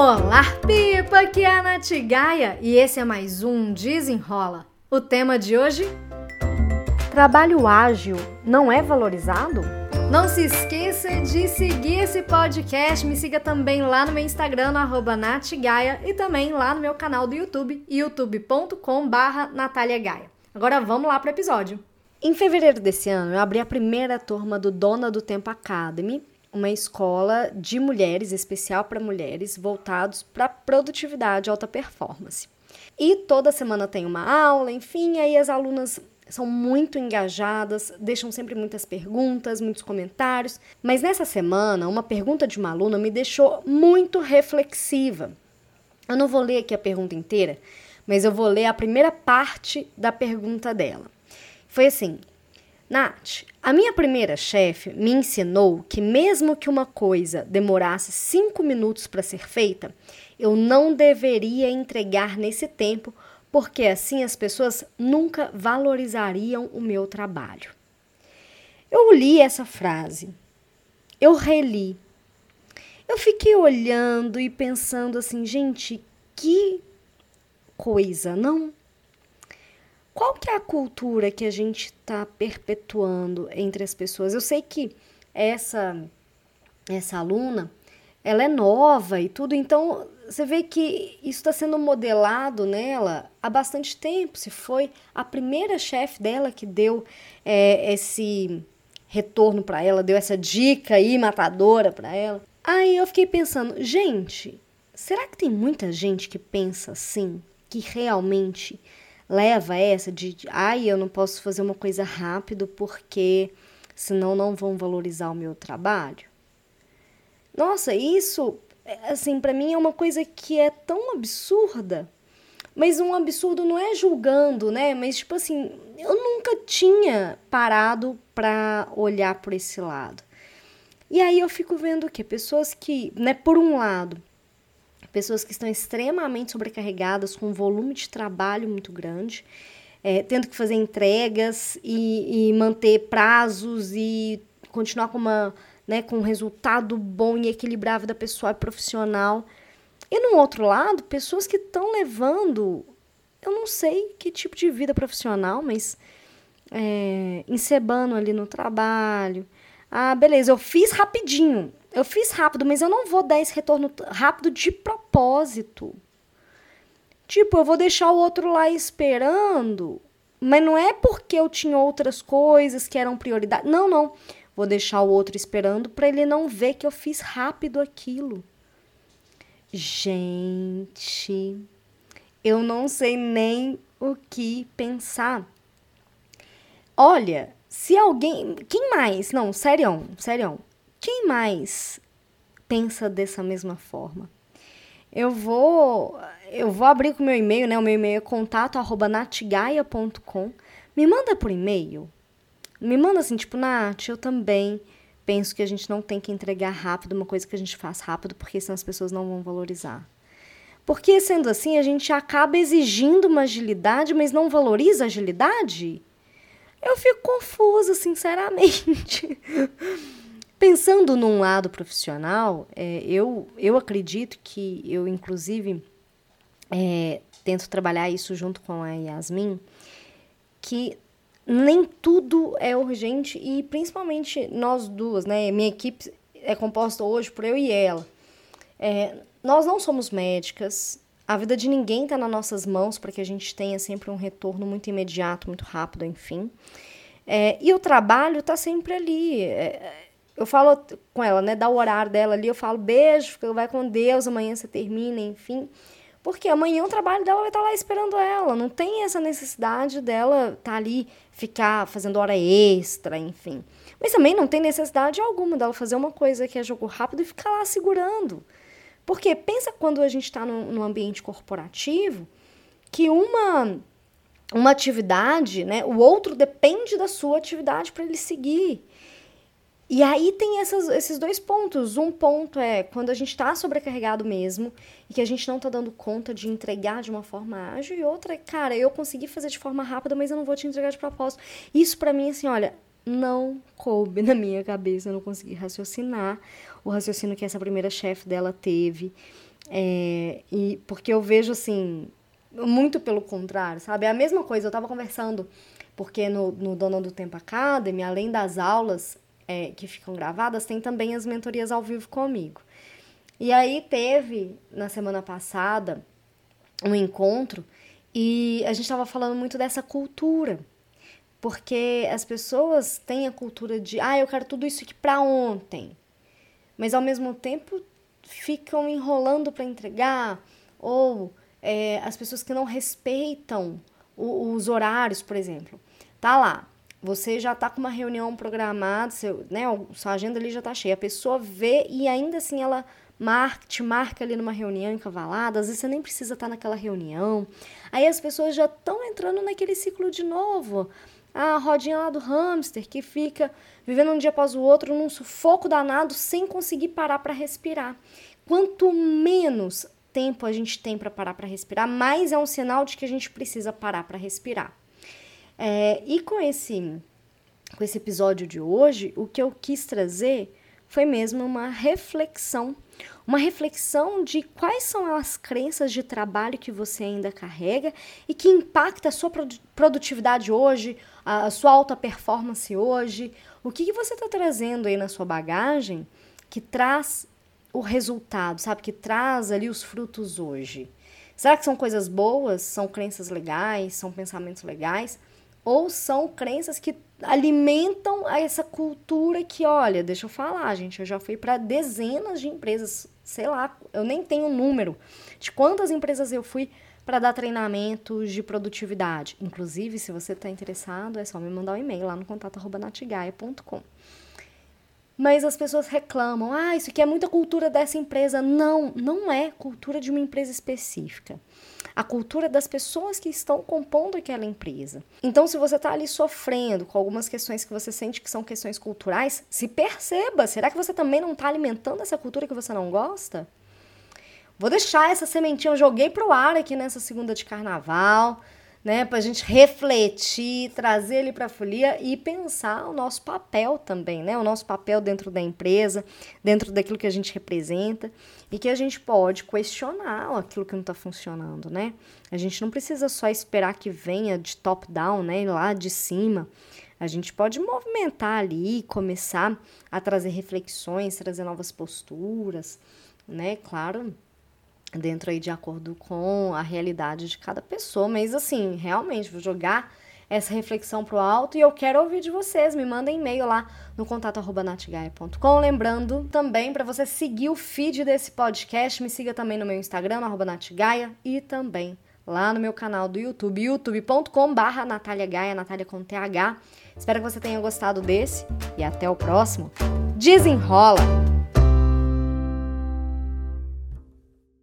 Olá, Pipa! Aqui é a Nath Gaia e esse é mais um Desenrola. O tema de hoje? Trabalho ágil não é valorizado? Não se esqueça de seguir esse podcast. Me siga também lá no meu Instagram, no natgaia, e também lá no meu canal do YouTube, youtube.com barra Agora vamos lá para o episódio. Em fevereiro desse ano, eu abri a primeira turma do Dona do Tempo Academy, uma escola de mulheres, especial para mulheres, voltados para produtividade alta performance. E toda semana tem uma aula, enfim, aí as alunas são muito engajadas, deixam sempre muitas perguntas, muitos comentários. Mas nessa semana, uma pergunta de uma aluna me deixou muito reflexiva. Eu não vou ler aqui a pergunta inteira, mas eu vou ler a primeira parte da pergunta dela. Foi assim: Nath, a minha primeira chefe me ensinou que, mesmo que uma coisa demorasse cinco minutos para ser feita, eu não deveria entregar nesse tempo, porque assim as pessoas nunca valorizariam o meu trabalho. Eu li essa frase, eu reli, eu fiquei olhando e pensando assim, gente, que coisa, não? Qual que é a cultura que a gente está perpetuando entre as pessoas? Eu sei que essa essa aluna, ela é nova e tudo, então você vê que isso está sendo modelado nela há bastante tempo. Se foi a primeira chefe dela que deu é, esse retorno para ela, deu essa dica aí matadora para ela. Aí eu fiquei pensando, gente, será que tem muita gente que pensa assim, que realmente leva essa de, ai, eu não posso fazer uma coisa rápido porque senão não vão valorizar o meu trabalho. Nossa, isso, é, assim, para mim é uma coisa que é tão absurda. Mas um absurdo não é julgando, né? Mas tipo assim, eu nunca tinha parado para olhar por esse lado. E aí eu fico vendo que pessoas que, né, por um lado, pessoas que estão extremamente sobrecarregadas, com um volume de trabalho muito grande, é, tendo que fazer entregas e, e, manter prazos e continuar com, uma, né, com um resultado bom e equilibrar a vida pessoal e profissional. E no outro lado, pessoas que estão levando, eu não sei que tipo de vida profissional, mas é, encebando ali no trabalho. Ah, beleza, eu fiz rapidinho. Eu fiz rápido, mas eu não vou dar esse retorno rápido de propósito. Tipo, eu vou deixar o outro lá esperando, mas não é porque eu tinha outras coisas que eram prioridade. Não, não. Vou deixar o outro esperando para ele não ver que eu fiz rápido aquilo. Gente, eu não sei nem o que pensar. Olha, se alguém. Quem mais? Não, sério, sério. Quem mais pensa dessa mesma forma? Eu vou eu vou abrir com o meu e-mail, né? O meu e-mail é contato@natgaia.com. Me manda por e-mail. Me manda assim, tipo, Nath, eu também penso que a gente não tem que entregar rápido uma coisa que a gente faz rápido, porque senão as pessoas não vão valorizar. Porque sendo assim, a gente acaba exigindo uma agilidade, mas não valoriza a agilidade? Eu fico confusa, sinceramente. Pensando num lado profissional, é, eu, eu acredito que eu, inclusive, é, tento trabalhar isso junto com a Yasmin, que nem tudo é urgente e principalmente nós duas, né? Minha equipe é composta hoje por eu e ela. É, nós não somos médicas, a vida de ninguém está nas nossas mãos para que a gente tenha sempre um retorno muito imediato, muito rápido, enfim. É, e o trabalho está sempre ali. Eu falo com ela, né? Dá o horário dela ali, eu falo, beijo, vai com Deus, amanhã você termina, enfim. Porque amanhã o trabalho dela vai estar lá esperando ela. Não tem essa necessidade dela estar tá ali, ficar fazendo hora extra, enfim. Mas também não tem necessidade alguma dela fazer uma coisa que é jogo rápido e ficar lá segurando. Porque pensa quando a gente está no ambiente corporativo, que uma uma atividade, né, o outro depende da sua atividade para ele seguir. E aí tem essas, esses dois pontos. Um ponto é quando a gente está sobrecarregado mesmo e que a gente não está dando conta de entregar de uma forma ágil. E outra é, cara, eu consegui fazer de forma rápida, mas eu não vou te entregar de propósito. Isso para mim, assim, olha, não coube na minha cabeça, eu não consegui raciocinar o raciocínio que essa primeira chefe dela teve. É, e porque eu vejo assim, muito pelo contrário, sabe? É a mesma coisa, eu tava conversando, porque no, no Dona do Tempo Academy, além das aulas é, que ficam gravadas, tem também as mentorias ao vivo comigo. E aí teve, na semana passada, um encontro e a gente estava falando muito dessa cultura. Porque as pessoas têm a cultura de, ah, eu quero tudo isso aqui para ontem. Mas ao mesmo tempo ficam enrolando para entregar, ou é, as pessoas que não respeitam o, os horários, por exemplo. Tá lá, você já tá com uma reunião programada, seu, né, sua agenda ali já tá cheia. A pessoa vê e ainda assim ela marca, te marca ali numa reunião encavalada, às vezes você nem precisa estar naquela reunião. Aí as pessoas já estão entrando naquele ciclo de novo. A rodinha lá do hamster que fica vivendo um dia após o outro num sufoco danado sem conseguir parar para respirar. Quanto menos tempo a gente tem para parar para respirar, mais é um sinal de que a gente precisa parar para respirar. É, e com esse, com esse episódio de hoje, o que eu quis trazer foi mesmo uma reflexão, uma reflexão de quais são as crenças de trabalho que você ainda carrega e que impacta a sua produtividade hoje, a sua alta performance hoje, o que, que você está trazendo aí na sua bagagem que traz o resultado, sabe, que traz ali os frutos hoje. Será que são coisas boas? São crenças legais? São pensamentos legais? Ou são crenças que alimentam essa cultura que, olha, deixa eu falar, gente, eu já fui para dezenas de empresas, sei lá, eu nem tenho número de quantas empresas eu fui para dar treinamentos de produtividade. Inclusive, se você está interessado, é só me mandar um e-mail lá no contato@natigaia.com. Mas as pessoas reclamam: "Ah, isso aqui é muita cultura dessa empresa". Não, não é cultura de uma empresa específica a cultura das pessoas que estão compondo aquela empresa. Então, se você está ali sofrendo com algumas questões que você sente que são questões culturais, se perceba. Será que você também não está alimentando essa cultura que você não gosta? Vou deixar essa sementinha, eu joguei pro ar aqui nessa segunda de carnaval né, para a gente refletir, trazer ele para a folia e pensar o nosso papel também, né, o nosso papel dentro da empresa, dentro daquilo que a gente representa e que a gente pode questionar aquilo que não está funcionando, né? A gente não precisa só esperar que venha de top down, né, lá de cima. A gente pode movimentar ali, começar a trazer reflexões, trazer novas posturas, né? Claro, dentro aí de acordo com a realidade de cada pessoa, mas assim, realmente vou jogar essa reflexão pro alto e eu quero ouvir de vocês. Me mandem e-mail lá no contato@natigaia.com, lembrando também para você seguir o feed desse podcast, me siga também no meu Instagram @natigaia e também lá no meu canal do YouTube, youtube.com/barra Natália Gaia, Natália com TH. Espero que você tenha gostado desse e até o próximo. Desenrola!